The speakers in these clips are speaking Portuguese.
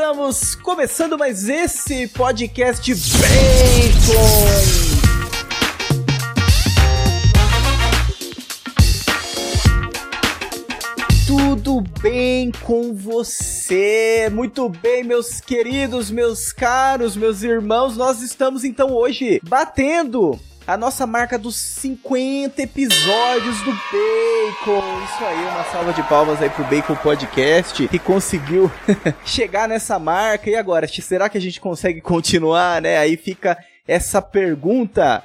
Estamos começando mais esse podcast Bacon. Tudo bem com você? Muito bem, meus queridos, meus caros, meus irmãos. Nós estamos então hoje batendo a nossa marca dos 50 episódios do Bacon. Isso aí, uma salva de palmas aí pro Bacon Podcast que conseguiu chegar nessa marca. E agora, será que a gente consegue continuar, né? Aí fica essa pergunta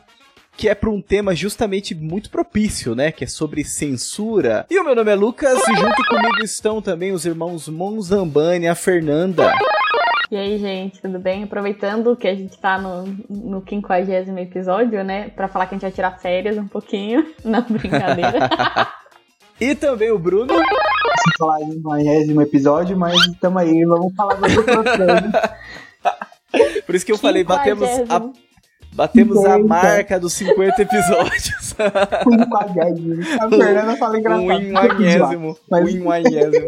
que é para um tema justamente muito propício, né? Que é sobre censura. E o meu nome é Lucas e junto comigo estão também os irmãos Monzambani e a Fernanda. E aí, gente, tudo bem? Aproveitando que a gente tá no, no 50 episódio, né? Pra falar que a gente vai tirar férias um pouquinho. Não, brincadeira. e também o Bruno. Se falar em 50 episódio, mas estamos aí, vamos falar do outro Por isso que eu falei, batemos a Batemos a marca dos 50 episódios. a Fernanda fala engraçado. Um inhagésimo. Um inhagésimo.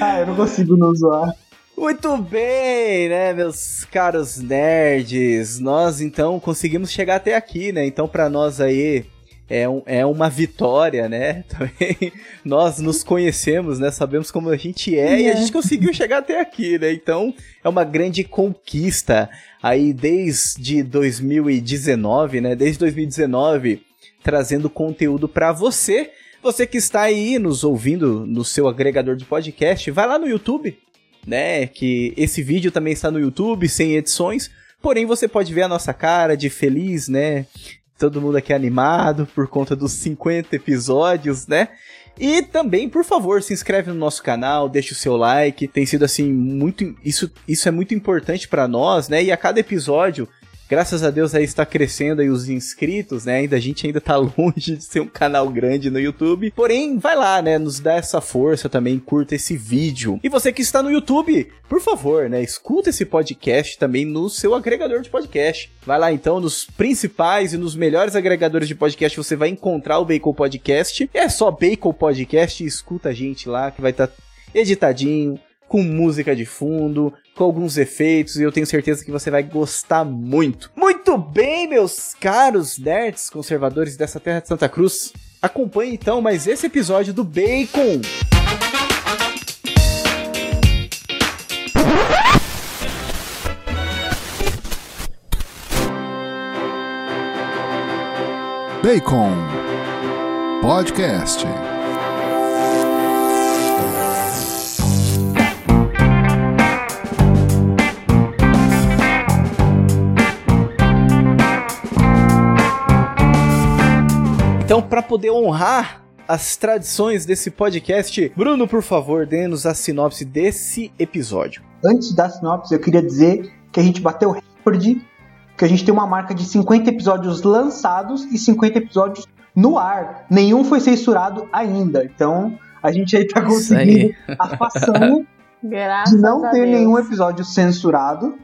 Ah, eu não consigo não zoar. Muito bem, né, meus caros nerds. Nós então conseguimos chegar até aqui, né? Então, para nós aí, é, um, é uma vitória, né? Também nós nos conhecemos, né? Sabemos como a gente é e a gente conseguiu chegar até aqui, né? Então é uma grande conquista aí desde 2019, né? Desde 2019 trazendo conteúdo para você. Você que está aí nos ouvindo no seu agregador de podcast, vai lá no YouTube, né? Que esse vídeo também está no YouTube, sem edições. Porém, você pode ver a nossa cara de feliz, né? todo mundo aqui animado por conta dos 50 episódios, né? E também, por favor, se inscreve no nosso canal, deixa o seu like. Tem sido assim muito isso isso é muito importante para nós, né? E a cada episódio graças a Deus aí está crescendo aí os inscritos, né? Ainda a gente ainda tá longe de ser um canal grande no YouTube. Porém, vai lá, né? Nos dá essa força também, curta esse vídeo. E você que está no YouTube, por favor, né? Escuta esse podcast também no seu agregador de podcast. Vai lá então nos principais e nos melhores agregadores de podcast você vai encontrar o Bacon Podcast. É só Bacon Podcast escuta a gente lá que vai estar tá editadinho com música de fundo, com alguns efeitos, e eu tenho certeza que você vai gostar muito. Muito bem, meus caros nerds conservadores dessa terra de Santa Cruz. Acompanhe então mais esse episódio do Bacon. Bacon Podcast. Então, para poder honrar as tradições desse podcast, Bruno, por favor, dê-nos a sinopse desse episódio. Antes da sinopse, eu queria dizer que a gente bateu o recorde, que a gente tem uma marca de 50 episódios lançados e 50 episódios no ar. Nenhum foi censurado ainda. Então, a gente aí tá conseguindo a façanha de não ter nenhum episódio censurado,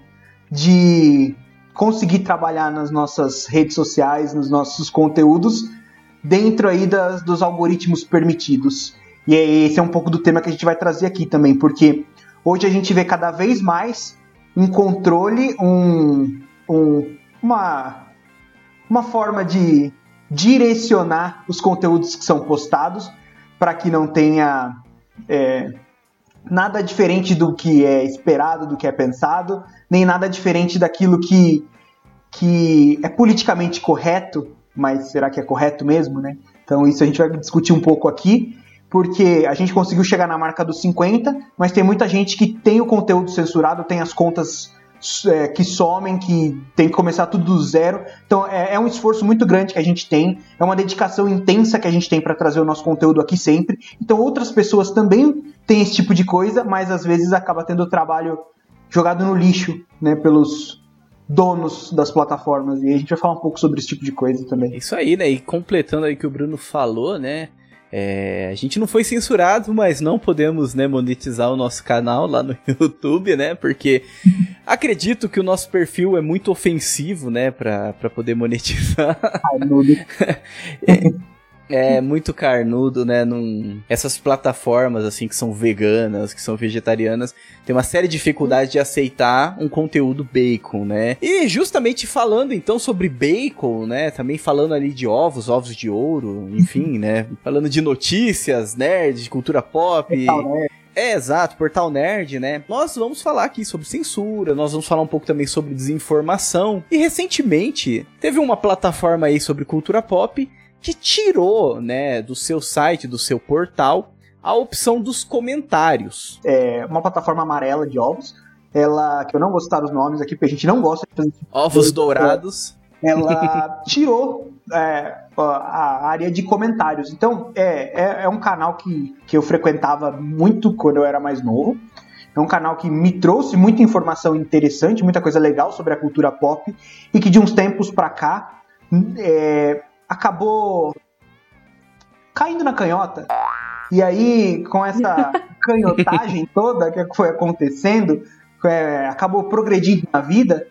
de conseguir trabalhar nas nossas redes sociais, nos nossos conteúdos dentro aí das, dos algoritmos permitidos. E esse é um pouco do tema que a gente vai trazer aqui também, porque hoje a gente vê cada vez mais um controle, um, um, uma, uma forma de direcionar os conteúdos que são postados para que não tenha é, nada diferente do que é esperado, do que é pensado, nem nada diferente daquilo que, que é politicamente correto mas será que é correto mesmo, né? Então isso a gente vai discutir um pouco aqui, porque a gente conseguiu chegar na marca dos 50, mas tem muita gente que tem o conteúdo censurado, tem as contas é, que somem, que tem que começar tudo do zero. Então é, é, um esforço muito grande que a gente tem, é uma dedicação intensa que a gente tem para trazer o nosso conteúdo aqui sempre. Então outras pessoas também têm esse tipo de coisa, mas às vezes acaba tendo o trabalho jogado no lixo, né, pelos donos das plataformas. E a gente vai falar um pouco sobre esse tipo de coisa também. Isso aí, né? E completando aí o que o Bruno falou, né? É, a gente não foi censurado, mas não podemos né, monetizar o nosso canal lá no YouTube, né? Porque acredito que o nosso perfil é muito ofensivo, né? Pra, pra poder monetizar. Ai, é, é muito carnudo, né? Num... Essas plataformas, assim, que são veganas, que são vegetarianas, tem uma séria dificuldade de aceitar um conteúdo bacon, né? E justamente falando, então, sobre bacon, né? Também falando ali de ovos, ovos de ouro, enfim, né? Falando de notícias, nerd, de cultura pop. É, exato, Portal Nerd, né? Nós vamos falar aqui sobre censura, nós vamos falar um pouco também sobre desinformação. E recentemente teve uma plataforma aí sobre cultura pop que tirou, né, do seu site, do seu portal, a opção dos comentários. É uma plataforma amarela de ovos. Ela, que eu não vou citar os nomes aqui, porque a gente não gosta de fazer. Ovos dourados. Ela tirou é, a área de comentários. Então, é, é, é, um canal que, que eu frequentava muito quando eu era mais novo. É um canal que me trouxe muita informação interessante, muita coisa legal sobre a cultura pop e que de uns tempos pra cá é, acabou caindo na canhota. E aí, com essa canhotagem toda que foi acontecendo, é, acabou progredindo na vida.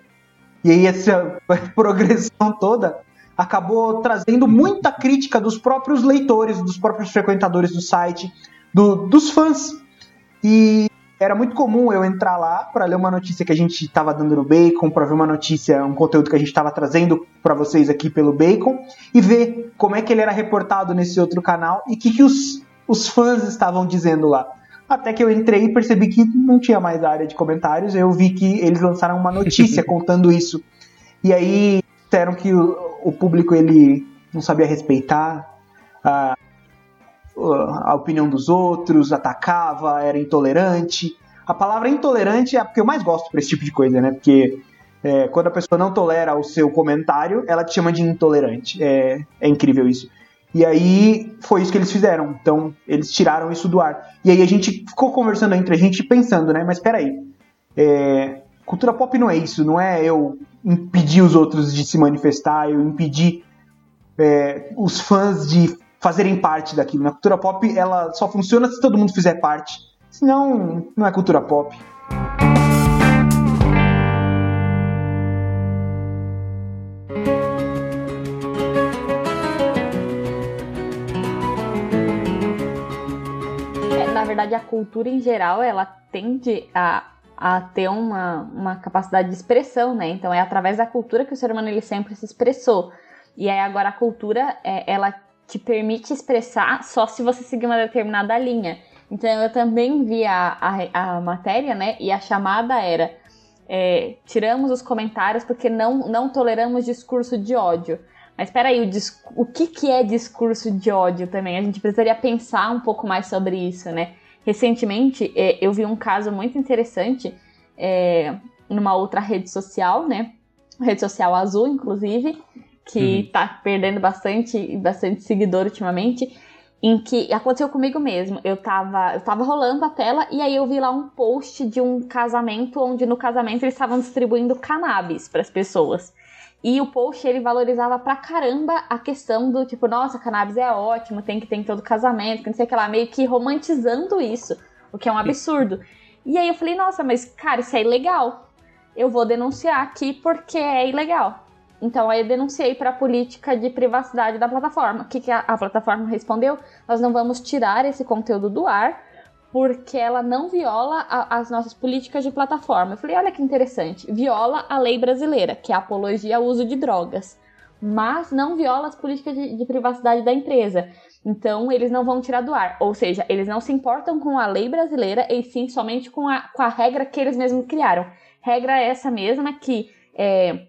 E aí, essa progressão toda acabou trazendo muita crítica dos próprios leitores, dos próprios frequentadores do site, do, dos fãs. E era muito comum eu entrar lá para ler uma notícia que a gente estava dando no Bacon, para ver uma notícia, um conteúdo que a gente estava trazendo para vocês aqui pelo Bacon e ver como é que ele era reportado nesse outro canal e o que, que os, os fãs estavam dizendo lá. Até que eu entrei e percebi que não tinha mais área de comentários, eu vi que eles lançaram uma notícia contando isso. E aí disseram que o, o público ele não sabia respeitar a, a opinião dos outros, atacava, era intolerante. A palavra intolerante é a que eu mais gosto para esse tipo de coisa, né? Porque é, quando a pessoa não tolera o seu comentário, ela te chama de intolerante. É, é incrível isso. E aí foi isso que eles fizeram. Então eles tiraram isso do ar. E aí a gente ficou conversando entre a gente pensando, né? Mas peraí. É, cultura pop não é isso, não é eu impedir os outros de se manifestar, eu impedir é, os fãs de fazerem parte daquilo. Na cultura pop, ela só funciona se todo mundo fizer parte. Senão, não é cultura pop. É, na verdade, a cultura em geral, ela tende a, a ter uma, uma capacidade de expressão, né? Então, é através da cultura que o ser humano ele sempre se expressou. E aí, agora, a cultura, é, ela te permite expressar só se você seguir uma determinada linha. Então eu também vi a, a, a matéria, né? E a chamada era é, tiramos os comentários porque não, não toleramos discurso de ódio. Mas espera aí, o, o que, que é discurso de ódio também? A gente precisaria pensar um pouco mais sobre isso, né? Recentemente é, eu vi um caso muito interessante é, numa outra rede social, né? Rede social azul, inclusive, que uhum. tá perdendo bastante, bastante seguidor ultimamente, em que aconteceu comigo mesmo. Eu tava, eu tava rolando a tela e aí eu vi lá um post de um casamento onde no casamento eles estavam distribuindo cannabis para as pessoas. E o post ele valorizava pra caramba a questão do tipo, nossa, cannabis é ótimo, tem que ter em todo casamento, que não sei o que lá, meio que romantizando isso, o que é um absurdo. E aí eu falei, nossa, mas cara, isso é ilegal. Eu vou denunciar aqui porque é ilegal. Então aí eu denunciei para a política de privacidade da plataforma. O que, que a, a, plataforma respondeu? Nós não vamos tirar esse conteúdo do ar porque ela não viola a, as nossas políticas de plataforma. Eu falei, olha que interessante, viola a lei brasileira, que é a apologia ao uso de drogas, mas não viola as políticas de, de privacidade da empresa. Então, eles não vão tirar do ar. Ou seja, eles não se importam com a lei brasileira, e sim somente com a, com a regra que eles mesmos criaram. Regra essa mesma que é,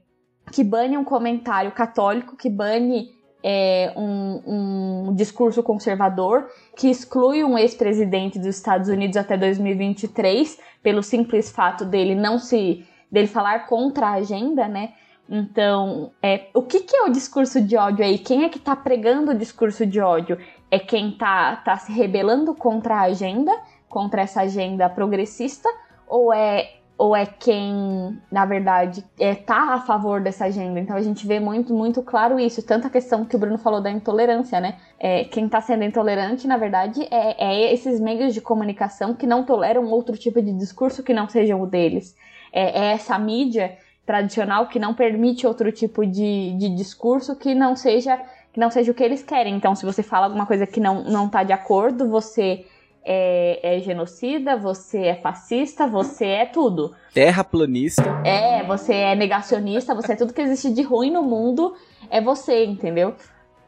que bane um comentário católico, que bane é, um, um, discurso conservador, que exclui um ex-presidente dos Estados Unidos até 2023, pelo simples fato dele não se. dele falar contra a agenda, né? Então, é, o que, que é o discurso de ódio aí? Quem é que tá pregando o discurso de ódio? É quem tá, tá se rebelando contra a agenda, contra essa agenda progressista? Ou é ou é quem, na verdade, é, tá a favor dessa agenda. Então a gente vê muito, muito claro isso. Tanto a questão que o Bruno falou da intolerância, né? É, quem tá sendo intolerante, na verdade, é, é, esses meios de comunicação que não toleram outro tipo de discurso que não seja o deles. É, é essa mídia tradicional que não permite outro tipo de, de discurso que não seja que não seja o que eles querem. Então, se você fala alguma coisa que não, não tá de acordo, você é, é genocida, você é fascista, você é tudo. Terraplanista. É, você é negacionista, você é tudo que existe de ruim no mundo, é você, entendeu?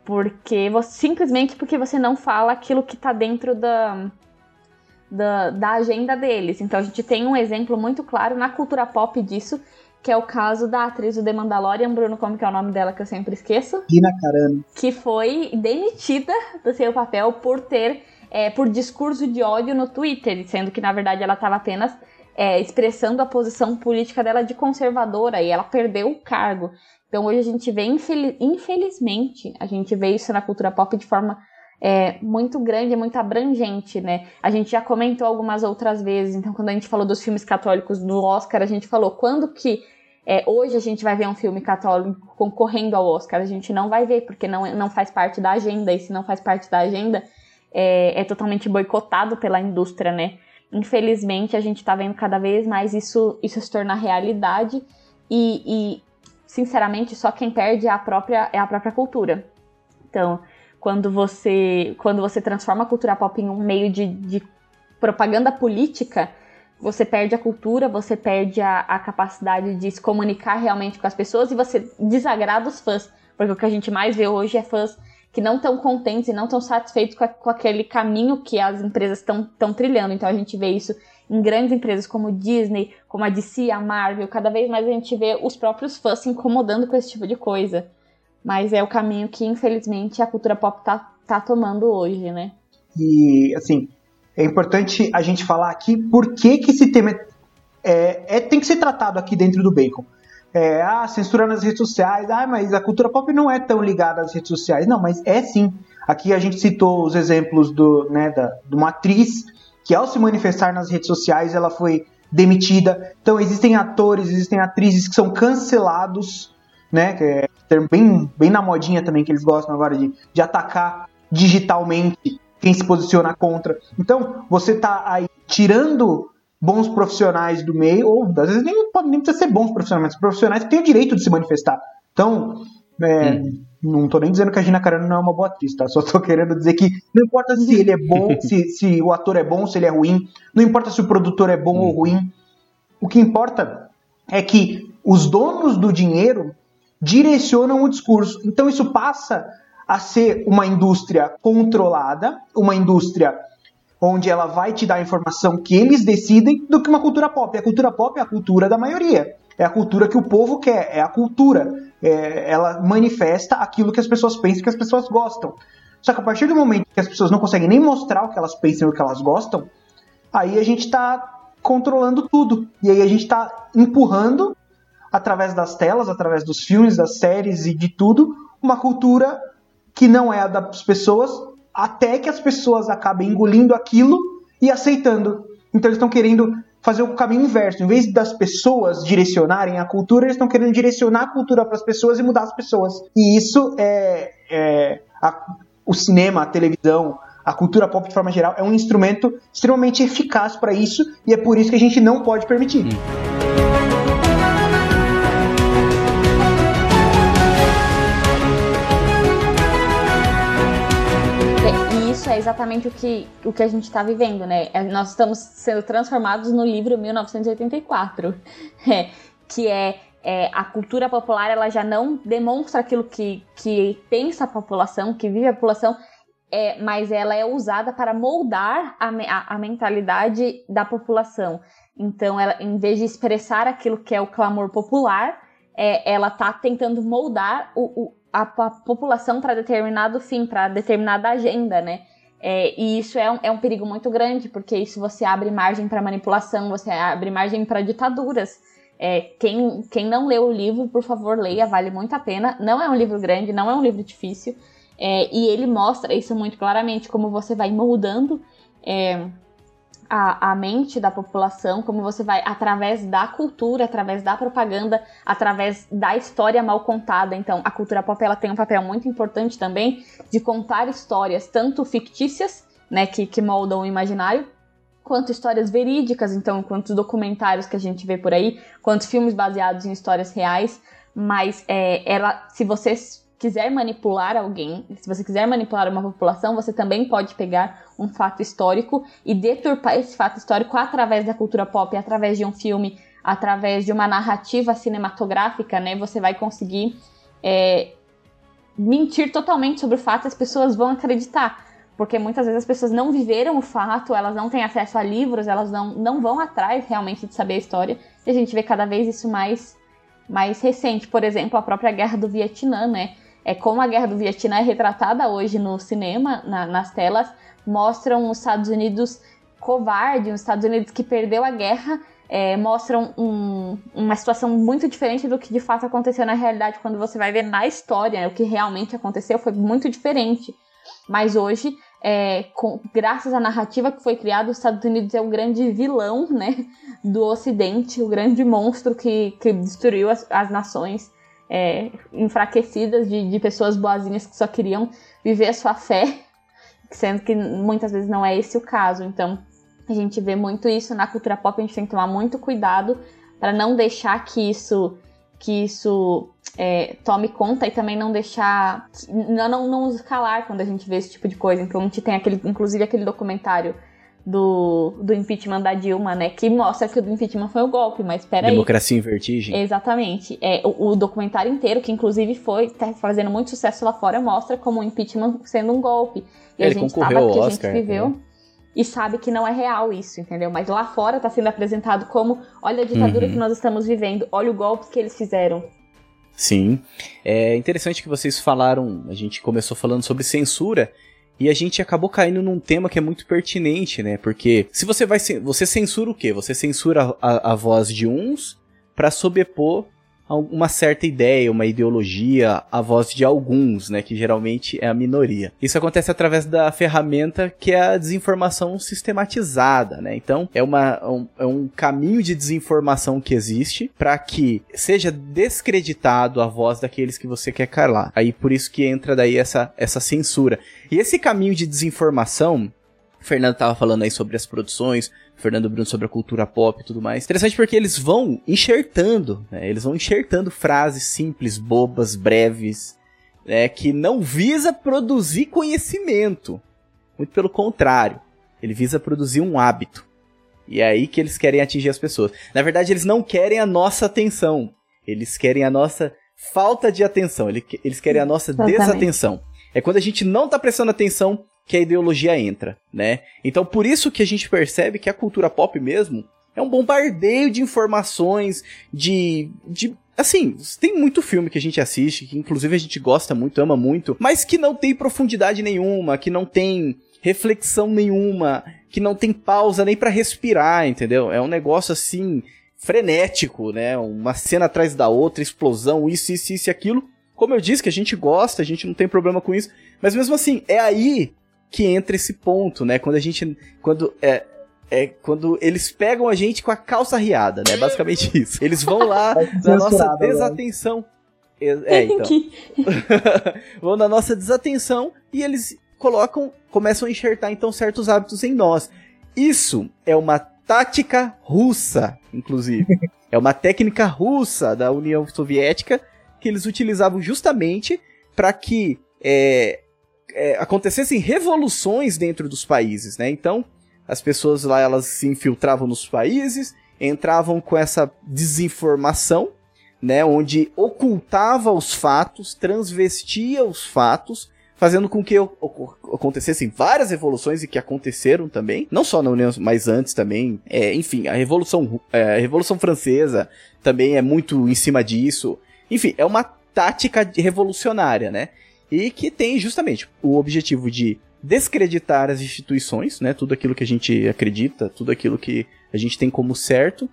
Porque você, simplesmente porque você não fala aquilo que tá dentro da, da, da agenda deles. Então a gente tem um exemplo muito claro na cultura pop disso, que é o caso da atriz do The Mandalorian, Bruno, como que é o nome dela que eu sempre esqueço? Gina Carano. Que foi demitida do seu papel por ter, é, por discurso de ódio no Twitter, sendo que na verdade ela estava apenas é, expressando a posição política dela de conservadora e ela perdeu o cargo. Então hoje a gente vê, infeliz, infelizmente, a gente vê isso na cultura pop de forma é, muito grande, muito abrangente, né? A gente já comentou algumas outras vezes, então quando a gente falou dos filmes católicos do Oscar, a gente falou quando que é, hoje a gente vai ver um filme católico concorrendo ao Oscar, a gente não vai ver, porque não, não faz parte da agenda, e se não faz parte da agenda, é, é totalmente boicotado pela indústria, né? Infelizmente, a gente está vendo cada vez mais isso, isso se tornar realidade, e, e, sinceramente, só quem perde é a própria, é a própria cultura. Então, quando você, quando você transforma a cultura pop em um meio de, de propaganda política, você perde a cultura, você perde a, a, capacidade de se comunicar realmente com as pessoas e você desagrada os fãs. Porque o que a gente mais vê hoje é fãs que não estão contentes e não estão satisfeitos com, a, com, aquele caminho que as empresas estão trilhando. Então a gente vê isso em grandes empresas como Disney, como a DC, a Marvel. Cada vez mais a gente vê os próprios fãs se incomodando com esse tipo de coisa. Mas é o caminho que, infelizmente, a cultura pop tá, tá tomando hoje, né? E, assim, é importante a gente falar aqui por que, que esse tema é, é tem que ser tratado aqui dentro do Bacon. É, ah, censura nas redes sociais, ah, mas a cultura pop não é tão ligada às redes sociais. Não, mas é sim. Aqui a gente citou os exemplos do, né, da, de uma atriz que, ao se manifestar nas redes sociais, ela foi demitida. Então, existem atores, existem atrizes que são cancelados, né? Que é termo bem, bem na modinha também que eles gostam agora de, de atacar digitalmente quem se posiciona contra. Então, você tá aí tirando bons profissionais do meio, ou às vezes nem, nem precisa ser bons profissionais, mas profissionais que têm o direito de se manifestar. Então, é, hum. não tô nem dizendo que a Gina Carano não é uma boa atriz, tá? Só tô querendo dizer que não importa se ele é bom, se, se o ator é bom, se ele é ruim, não importa se o produtor é bom hum. ou ruim. O que importa é que os donos do dinheiro direcionam o discurso. Então isso passa a ser uma indústria controlada, uma indústria onde ela vai te dar a informação que eles decidem, do que uma cultura pop. A cultura pop é a cultura da maioria. É a cultura que o povo quer, é a cultura. É, ela manifesta aquilo que as pessoas pensam que as pessoas gostam. Só que a partir do momento que as pessoas não conseguem nem mostrar o que elas pensam e o que elas gostam, aí a gente está controlando tudo. E aí a gente está empurrando através das telas, através dos filmes, das séries e de tudo, uma cultura que não é a das pessoas, até que as pessoas acabem engolindo aquilo e aceitando. Então eles estão querendo fazer o caminho inverso. Em vez das pessoas direcionarem a cultura, eles estão querendo direcionar a cultura para as pessoas e mudar as pessoas. E isso é, é a, o cinema, a televisão, a cultura pop de forma geral é um instrumento extremamente eficaz para isso e é por isso que a gente não pode permitir. É exatamente o que, o que a gente está vivendo, né? É, nós estamos sendo transformados no livro 1984, é, que é, é, a cultura popular, ela já não demonstra aquilo que, que pensa a população, que vive a população, é, mas ela é usada para moldar a, a, a mentalidade da população. Então, ela, em vez de expressar aquilo que é o clamor popular, é, ela está tentando moldar o, o a, a, população para determinado fim, para determinada agenda, né? É, e isso é um, é um perigo muito grande, porque isso você abre margem para manipulação, você abre margem para ditaduras. É, quem, quem não leu o livro, por favor, leia, vale muito a pena. Não é um livro grande, não é um livro difícil. É, e ele mostra isso muito claramente, como você vai moldando é, a, a mente da população, como você vai, através da cultura, através da propaganda, através da história mal contada. Então, a cultura pop ela tem um papel muito importante também de contar histórias, tanto fictícias, né, que, que moldam o imaginário, quanto histórias verídicas, então, quantos documentários que a gente vê por aí, quantos filmes baseados em histórias reais. Mas é, ela, se você quiser manipular alguém, se você quiser manipular uma população, você também pode pegar um fato histórico e deturpar esse fato histórico através da cultura pop, através de um filme, através de uma narrativa cinematográfica, né? Você vai conseguir é, mentir totalmente sobre o fato, as pessoas vão acreditar. Porque muitas vezes as pessoas não viveram o fato, elas não têm acesso a livros, elas não, não vão atrás realmente de saber a história. E a gente vê cada vez isso mais, mais recente. Por exemplo, a própria Guerra do Vietnã, né? É como a Guerra do Vietnã é retratada hoje no cinema, na, nas telas, mostram os Estados Unidos covarde, os Estados Unidos que perdeu a guerra, é, mostram um, uma situação muito diferente do que de fato aconteceu na realidade. Quando você vai ver na história o que realmente aconteceu, foi muito diferente. Mas hoje, é, com, graças à narrativa que foi criada, os Estados Unidos é o grande vilão né, do Ocidente, o grande monstro que, que destruiu as, as nações é, enfraquecidas de, de pessoas boazinhas que só queriam viver a sua fé, sendo que muitas vezes não é esse o caso. Então, a gente vê muito isso na cultura pop, a gente tem que tomar muito cuidado para não deixar que isso que isso é, tome conta e também não deixar. Não, não, não nos calar quando a gente vê esse tipo de coisa. Então a gente tem aquele, inclusive aquele documentário do, do impeachment da Dilma, né? Que mostra que o impeachment foi o um golpe, mas peraí. Democracia em vertigem. Exatamente. É, o, o, documentário inteiro, que inclusive foi tá fazendo muito sucesso lá fora, mostra como o impeachment sendo um golpe. E Ele a gente ao que Oscar, a gente viveu. né? E sabe que não é real isso, entendeu? Mas lá fora tá sendo apresentado como: olha a ditadura Uhum. que nós estamos vivendo, olha o golpe que eles fizeram. Sim. É interessante que vocês falaram, a gente começou falando sobre censura e a gente acabou caindo num tema que é muito pertinente, né? Porque se você vai você censura o quê? Você censura a, a voz de uns para sobrepor uma certa ideia, uma ideologia, a voz de alguns, né, que geralmente é a minoria. Isso acontece através da ferramenta que é a desinformação sistematizada, né? Então, é, uma, um, é um caminho de desinformação que existe para que seja descreditado a voz daqueles que você quer calar. Aí por isso que entra daí essa, essa censura. E esse caminho de desinformação, Fernando tava falando aí sobre as produções, Fernando Bruno sobre a cultura pop e tudo mais. Interessante porque eles vão enxertando, né? Eles vão enxertando frases simples, bobas, breves, né? Que não visa produzir conhecimento. Muito pelo contrário. Ele visa produzir um hábito. E é aí que eles querem atingir as pessoas. Na verdade, eles não querem a nossa atenção. Eles querem a nossa falta de atenção. Ele- Eles querem a nossa Exatamente. desatenção. É quando a gente não tá prestando atenção que a ideologia entra, né? Então por isso que a gente percebe que a cultura pop mesmo é um bombardeio de informações, de, de assim, tem muito filme que a gente assiste, que inclusive a gente gosta muito, ama muito, mas que não tem profundidade nenhuma, que não tem reflexão nenhuma, que não tem pausa nem pra respirar, entendeu? É um negócio assim frenético, né? Uma cena atrás da outra, explosão, isso, isso, isso e aquilo. Como eu disse, que a gente gosta, a gente não tem problema com isso, mas mesmo assim, é aí que entra esse ponto, né? Quando a gente. Quando. É, é quando eles pegam a gente com a calça riada, né? Basicamente isso. Eles vão lá na nossa né? desatenção. É, é, então. Vão na nossa desatenção e eles colocam, começam a enxertar então certos hábitos em nós. Isso é uma tática russa, inclusive. é uma técnica russa da União Soviética que eles utilizavam justamente para que é, é, acontecessem revoluções dentro dos países, né? Então, as pessoas lá elas se infiltravam nos países, entravam com essa desinformação, né, onde ocultava os fatos, transvestia os fatos, fazendo com que acontecessem várias revoluções e que aconteceram também, não só na União, mas antes também. É, enfim, a Revolução, é, a Revolução Francesa também é muito em cima disso. Enfim, é uma tática revolucionária, né? E que tem justamente o objetivo de descreditar as instituições, né? Tudo aquilo que a gente acredita, tudo aquilo que a gente tem como certo,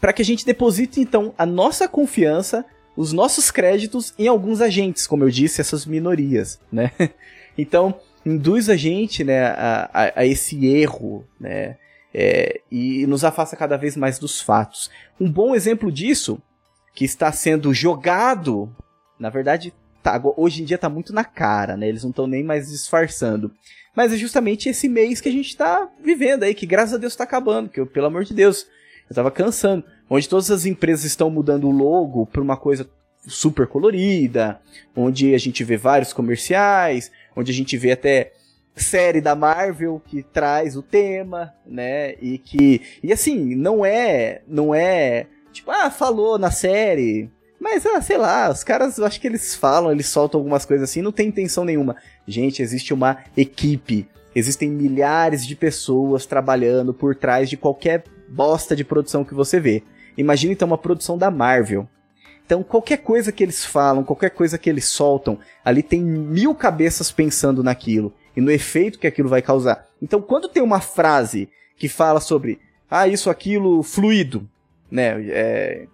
para que a gente deposite então a nossa confiança, os nossos créditos em alguns agentes, como eu disse, essas minorias, né? Então induz a gente, né, a, a- a esse erro, né? É, e nos afasta cada vez mais dos fatos. Um bom exemplo disso, que está sendo jogado, na verdade, tá, hoje em dia tá muito na cara, né? Eles não estão nem mais disfarçando. Mas é justamente esse mês que a gente tá vivendo aí, que graças a Deus tá acabando, que eu, pelo amor de Deus, eu tava cansando. Onde todas as empresas estão mudando o logo pra uma coisa super colorida, onde a gente vê vários comerciais, onde a gente vê até série da Marvel que traz o tema, né? E que e assim, não é, não é tipo, ah, falou na série, mas ah, sei lá, os caras, acho que eles falam, eles soltam algumas coisas assim, não tem intenção nenhuma. Gente, existe uma equipe, existem milhares de pessoas trabalhando por trás de qualquer bosta de produção que você vê. Imagina então uma produção da Marvel. Então, qualquer coisa que eles falam, qualquer coisa que eles soltam, ali tem mil cabeças pensando naquilo e no efeito que aquilo vai causar. Então, quando tem uma frase que fala sobre, ah, isso, aquilo, fluido, né? É,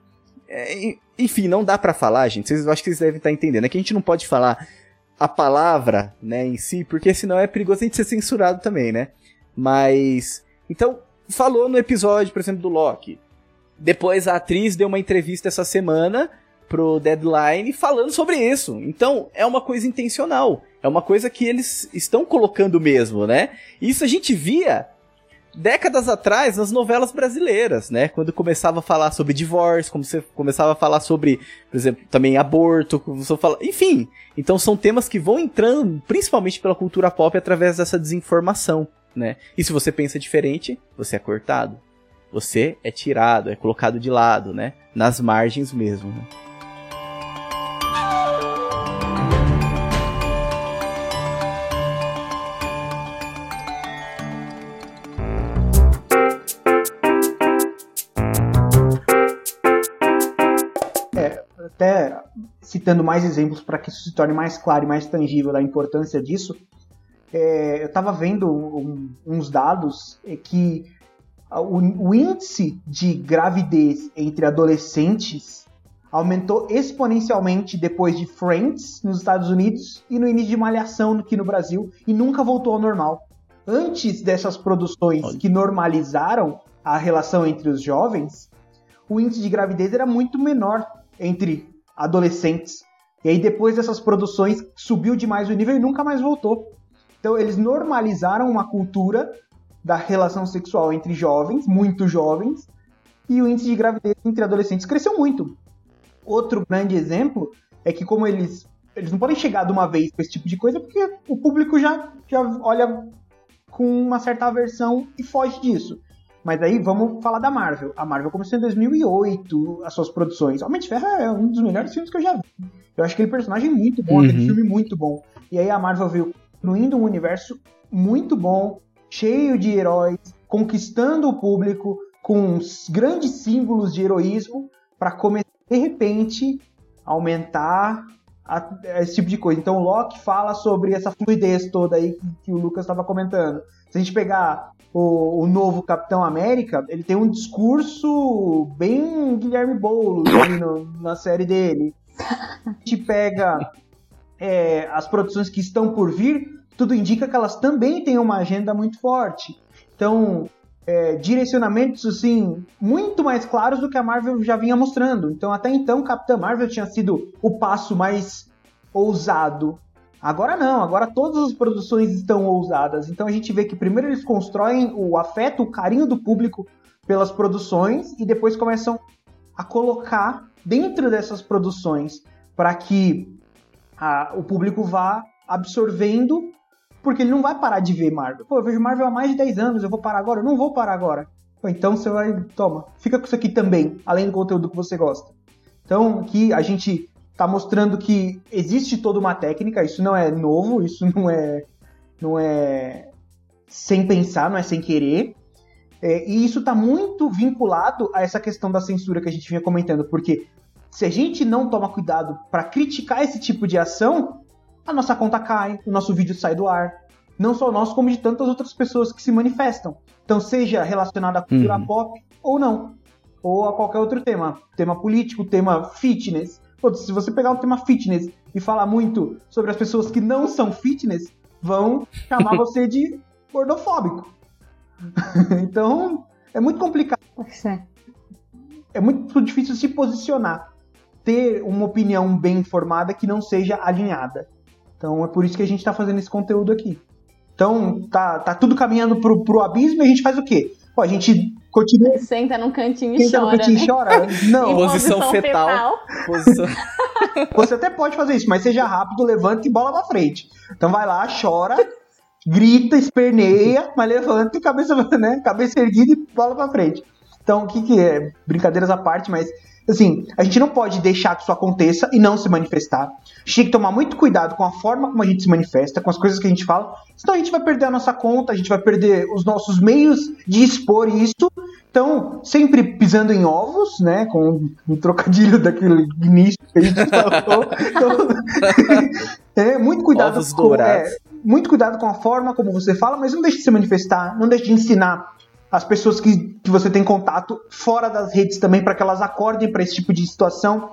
é, enfim, não dá para falar, gente. Vocês, eu acho que vocês devem estar entendendo. É que a gente não pode falar a palavra, né, em si, porque senão é perigoso a gente ser censurado também, né? Mas, então, falou no episódio, por exemplo, do Loki. Depois a atriz deu uma entrevista essa semana pro Deadline falando sobre isso. Então, é uma coisa intencional. É uma coisa que eles estão colocando mesmo, né? Isso a gente via décadas atrás nas novelas brasileiras, né? Quando começava a falar sobre divórcio, como você começava a falar sobre, por exemplo, também aborto, você fala, enfim. Então são temas que vão entrando principalmente pela cultura pop através dessa desinformação, né? E se você pensa diferente, você é cortado. Você é tirado, é colocado de lado, né? Nas margens mesmo. Né? Até citando mais exemplos para que isso se torne mais claro e mais tangível da importância disso, é, eu estava vendo um, uns dados que o, o, índice de gravidez entre adolescentes aumentou exponencialmente depois de Friends nos Estados Unidos e no início de Malhação aqui no Brasil e nunca voltou ao normal. Antes dessas produções que normalizaram a relação entre os jovens, o índice de gravidez era muito menor entre adolescentes. E aí depois dessas produções subiu demais o nível e nunca mais voltou. Então eles normalizaram uma cultura da relação sexual entre jovens, muito jovens, e o índice de gravidez entre adolescentes cresceu muito. Outro grande exemplo é que como eles eles não podem chegar de uma vez com esse tipo de coisa porque o público já, já olha com uma certa aversão e foge disso. Mas aí vamos falar da Marvel. A Marvel começou em 2008 as suas produções. Homem de Ferro é um dos melhores filmes que eu já vi. Eu acho aquele personagem muito bom, uhum. aquele filme muito bom. E aí a Marvel veio construindo um universo muito bom, cheio de heróis, conquistando o público com grandes símbolos de heroísmo para começar de repente aumentar a, esse tipo de coisa. Então Loki fala sobre essa fluidez toda aí que, que o Lucas estava comentando. Se a gente pegar o, o, novo Capitão América, ele tem um discurso bem Guilherme Boulos no, na série dele. A gente pega é, as produções que estão por vir, tudo indica que elas também têm uma agenda muito forte. Então, é, direcionamentos assim muito mais claros do que a Marvel já vinha mostrando. Então, até então, Capitã Marvel tinha sido o passo mais ousado Agora não, agora todas as produções estão ousadas. Então a gente vê que primeiro eles constroem o afeto, o carinho do público pelas produções e depois começam a colocar dentro dessas produções para que a, o público vá absorvendo, porque ele não vai parar de ver Marvel. Pô, eu vejo Marvel há mais de 10 anos, eu vou parar agora? Eu não vou parar agora. Pô, então você vai, toma, fica com isso aqui também, além do conteúdo que você gosta. Então, aqui a gente tá mostrando que existe toda uma técnica, isso não é novo, isso não é não é sem pensar, não é sem querer. É, e isso está muito vinculado a essa questão da censura que a gente vinha comentando, porque se a gente não toma cuidado para criticar esse tipo de ação, a nossa conta cai, o nosso vídeo sai do ar. Não só nós, como de tantas outras pessoas que se manifestam. Então, seja relacionado à cultura uhum. pop ou não. Ou a qualquer outro tema. Tema político, tema fitness. Pô, se você pegar o tema fitness e falar muito sobre as pessoas que não são fitness, vão chamar você de gordofóbico. então, é muito complicado. É muito difícil se posicionar. Ter uma opinião bem informada que não seja alinhada. Então é por isso que a gente está fazendo esse conteúdo aqui. Então, tá, tá tudo caminhando pro, pro abismo e a gente faz o quê? Pô, a gente continua. Senta num cantinho e chora. Num cantinho né? chora? Não. Posição, posição fetal. fetal. Posição... você até pode fazer isso, mas seja rápido, levanta e bola pra frente. Então vai lá, chora, grita, esperneia, mas levanta e cabeça, né, cabeça erguida e bola pra frente. Então, o que que é? Brincadeiras à parte, mas assim, a gente não pode deixar que isso aconteça e não se manifestar. A gente tem que tomar muito cuidado com a forma como a gente se manifesta, com as coisas que a gente fala, senão a gente vai perder a nossa conta, a gente vai perder os nossos meios de expor isso. Então, sempre pisando em ovos, né, com um trocadilho daquele início que a gente falou. Então, é, muito cuidado Ovos com, é, muito cuidado com a forma como você fala, mas não deixe de se manifestar, não deixe de ensinar as pessoas que, que você tem contato fora das redes também para que elas acordem para esse tipo de situação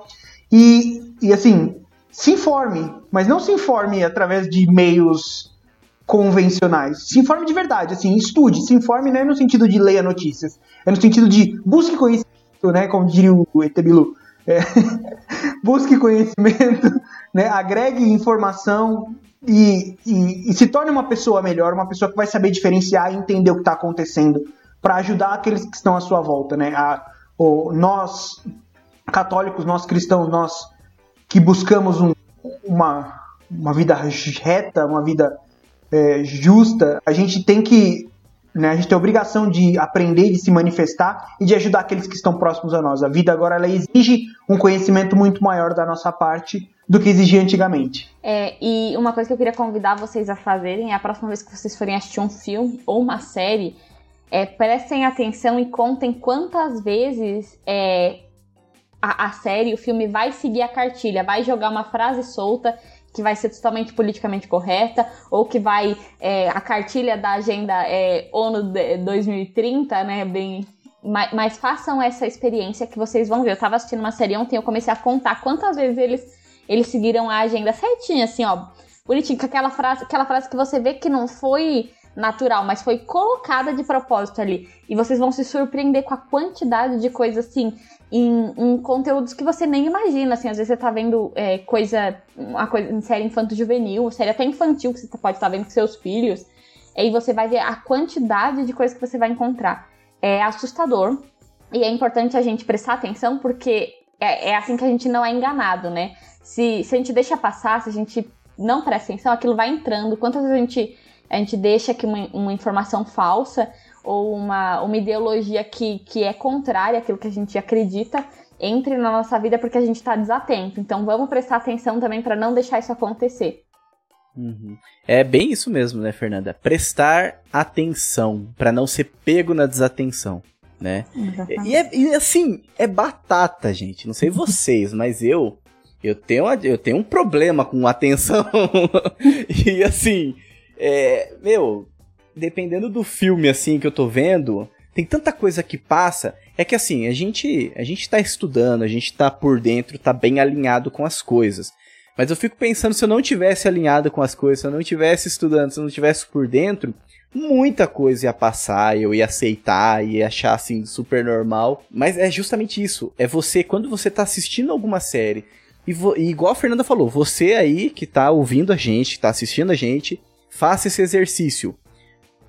e, e assim se informe, mas não se informe através de meios convencionais. Se informe de verdade, assim, estude, se informe não é no sentido de leia notícias, é no sentido de busque conhecimento, né, como diria o Etebilu. É, busque conhecimento, né, agregue informação e, e, e se torne uma pessoa melhor, uma pessoa que vai saber diferenciar e entender o que está acontecendo para ajudar aqueles que estão à sua volta, né? A, o, nós católicos, nós cristãos, nós que buscamos um, uma, uma vida reta, uma vida é, justa, a gente tem que, né, a gente tem a obrigação de aprender, de se manifestar e de ajudar aqueles que estão próximos a nós. A vida agora ela exige um conhecimento muito maior da nossa parte do que exigia antigamente. É, e uma coisa que eu queria convidar vocês a fazerem é a próxima vez que vocês forem assistir um filme ou uma série, é, prestem atenção e contem quantas vezes é, a, a série, o filme vai seguir a cartilha, vai jogar uma frase solta que vai ser totalmente politicamente correta, ou que vai é, a cartilha da agenda é, ONU 2030, né, bem... Mas, mas, façam essa experiência que vocês vão ver. Eu tava assistindo uma série ontem, eu comecei a contar quantas vezes eles, eles seguiram a agenda certinha, assim, ó, bonitinho, com aquela frase, aquela frase que você vê que não foi natural, mas foi colocada de propósito ali. E vocês vão se surpreender com a quantidade de coisas assim em, em conteúdos que você nem imagina. Assim, às vezes você tá vendo é, coisa, uma coisa em série infanto-juvenil, série até infantil que você pode estar tá vendo com seus filhos. Aí você vai ver a quantidade de coisas que você vai encontrar. É assustador. E é importante a gente prestar atenção porque é, é assim que a gente não é enganado, né? Se, se a gente deixa passar, se a gente não presta atenção, aquilo vai entrando. Quantas vezes a gente a gente deixa que uma, uma informação falsa ou uma, uma ideologia que, que é contrária àquilo que a gente acredita entre na nossa vida porque a gente está desatento. Então vamos prestar atenção também para não deixar isso acontecer. Uhum. É bem isso mesmo, né, Fernanda? Prestar atenção para não ser pego na desatenção, né? E, é, e, assim, é batata, gente. Não sei vocês, mas eu eu tenho, eu tenho um problema com atenção. e assim, é, meu, dependendo do filme assim que eu tô vendo, tem tanta coisa que passa, é que assim, a gente, a gente tá estudando, a gente tá por dentro, tá bem alinhado com as coisas. Mas eu fico pensando se eu não tivesse alinhado com as coisas, se eu não tivesse estudando, se eu não tivesse por dentro, muita coisa ia passar, eu ia aceitar, ia achar assim super normal. Mas é justamente isso, é você quando você tá assistindo alguma série e, e igual a Fernanda falou, você aí que tá ouvindo a gente, tá assistindo a gente, Faça esse exercício.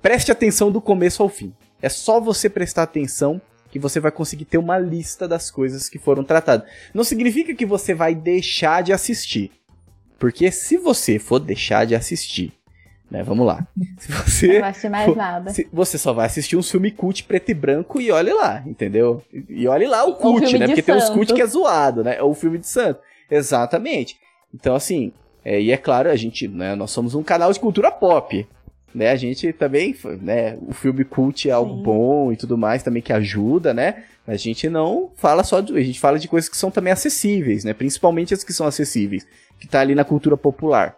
Preste atenção do começo ao fim. É só você prestar atenção que você vai conseguir ter uma lista das coisas que foram tratadas. Não significa que você vai deixar de assistir. Porque se você for deixar de assistir, né, vamos lá. Se você não assistir mais nada. você só vai assistir um filme cult preto e branco e olhe lá, entendeu? E olhe lá o cult, né? Porque santo. tem uns cult que é zoado, né? Ou o filme de santo. Exatamente. Então, assim, é, e é claro, a gente, né, nós somos um canal de cultura pop. Né, a gente também, né, o filme cult é algo Sim. bom e tudo mais também que ajuda, né? A gente não fala só de, a gente fala de coisas que são também acessíveis, né? Principalmente as que são acessíveis, que tá ali na cultura popular.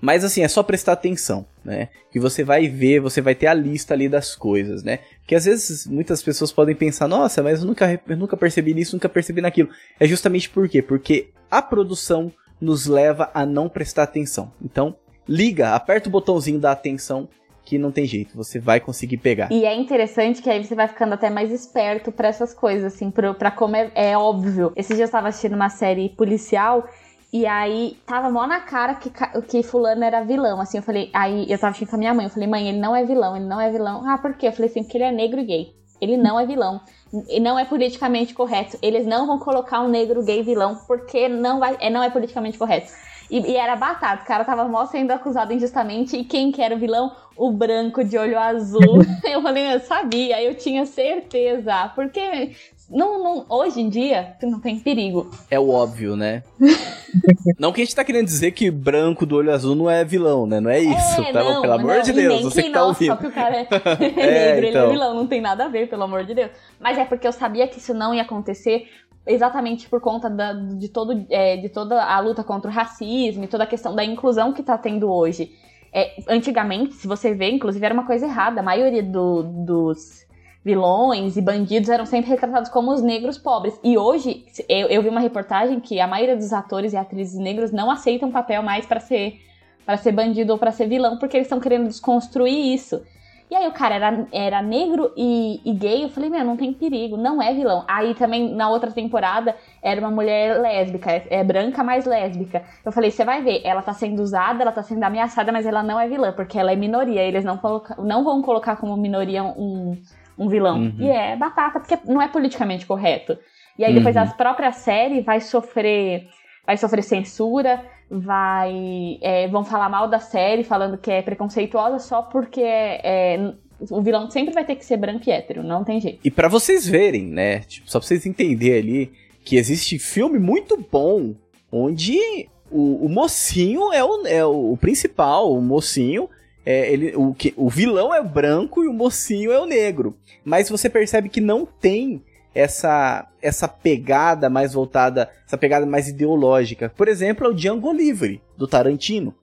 Mas assim, é só prestar atenção, né? Que você vai ver, você vai ter a lista ali das coisas, né? Que às vezes muitas pessoas podem pensar, nossa, mas eu nunca, eu nunca percebi nisso, nunca percebi naquilo. É justamente por quê? Porque a produção nos leva a não prestar atenção. Então, liga, aperta o botãozinho da atenção que não tem jeito, você vai conseguir pegar. E é interessante que aí você vai ficando até mais esperto para essas coisas, assim, pra, como é, é óbvio. Esse dia eu tava assistindo uma série policial e aí tava mó na cara que, que fulano era vilão, assim, eu falei, aí eu tava assistindo com a minha mãe, eu falei, mãe, ele não é vilão, ele não é vilão. Ah, por quê? Eu falei assim, porque ele é negro e gay. Ele não é vilão. E não é politicamente correto. Eles não vão colocar um negro gay vilão porque não, vai, é, não é politicamente correto. E, e, era batata. O cara tava mó sendo acusado injustamente. E quem que era o vilão? O branco de olho azul. eu falei, eu sabia, eu tinha certeza. Porque não, não, hoje em dia, não tem perigo. É o óbvio, né? não que a gente tá querendo dizer que branco do olho azul não é vilão, né? Não é isso, é, tá? Não, pelo amor não, de Deus, você que tá ouvindo. Só que o cara é, é negro, então. ele é então. vilão, não tem nada a ver, pelo amor de Deus. Mas é porque eu sabia que isso não ia acontecer exatamente por conta da, de, todo, é, de toda a luta contra o racismo e toda a questão da inclusão que tá tendo hoje. É, antigamente, se você vê, inclusive era uma coisa errada. A maioria do, dos vilões e bandidos eram sempre retratados como os negros pobres. E hoje, eu, eu vi uma reportagem que a maioria dos atores e atrizes negros não aceitam papel mais para ser para ser bandido ou para ser vilão, porque eles estão querendo desconstruir isso. E aí o cara era, era negro e, e, gay, eu falei, meu, não tem perigo, não é vilão. Aí também, na outra temporada, era uma mulher lésbica, é, é branca, mas lésbica. Eu falei, você vai ver, ela tá sendo usada, ela tá sendo ameaçada, mas ela não é vilã, porque ela é minoria, eles não, coloca, não vão colocar como minoria um, um vilão. Uhum. E é batata, porque não é politicamente correto. E aí depois uhum. a própria série vai sofrer vai sofrer censura, vai é, vão falar mal da série, falando que é preconceituosa só porque é, é, o vilão sempre vai ter que ser branco e hétero, não tem jeito. E para vocês verem, né, tipo, só pra vocês entenderem ali, que existe filme muito bom onde o, o mocinho é o, é o principal, o mocinho é, ele, o, que, o vilão é o branco e o mocinho é o negro. Mas você percebe que não tem essa essa pegada mais voltada, essa pegada mais ideológica. Por exemplo, é o Django Livre, do Tarantino.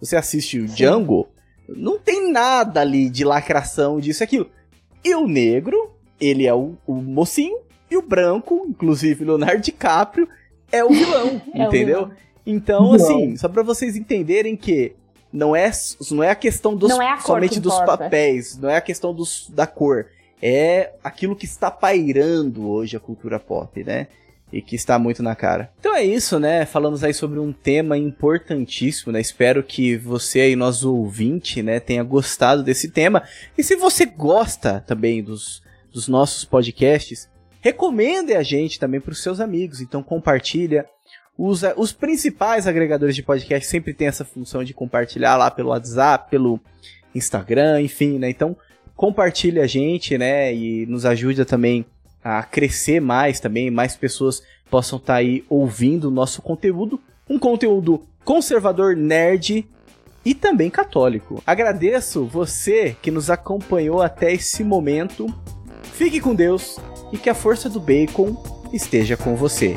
Você assiste o Sim. Django, não tem nada ali de lacração disso e aquilo. E o negro, ele é o, o mocinho, e o branco, inclusive Leonardo DiCaprio, é o vilão, é entendeu? O vilão. Então, assim, só para vocês entenderem que não é, não é a questão dos, é a somente dos papéis, não é a questão dos, da cor. É aquilo que está pairando hoje a cultura pop, né? E que está muito na cara. Então é isso, né? Falamos aí sobre um tema importantíssimo, né? Espero que você aí, nosso ouvinte, né, tenha gostado desse tema. E se você gosta também dos, dos nossos podcasts, recomende a gente também para os seus amigos. Então compartilha, usa os principais agregadores de podcast sempre tem essa função de compartilhar lá pelo WhatsApp, pelo Instagram, enfim, né? Então, compartilhe a gente, né? E nos ajuda também a crescer mais também, mais pessoas possam estar tá aí ouvindo o nosso conteúdo, um conteúdo conservador, nerd e também católico. Agradeço você que nos acompanhou até esse momento. Fique com Deus e que a força do bacon esteja com você.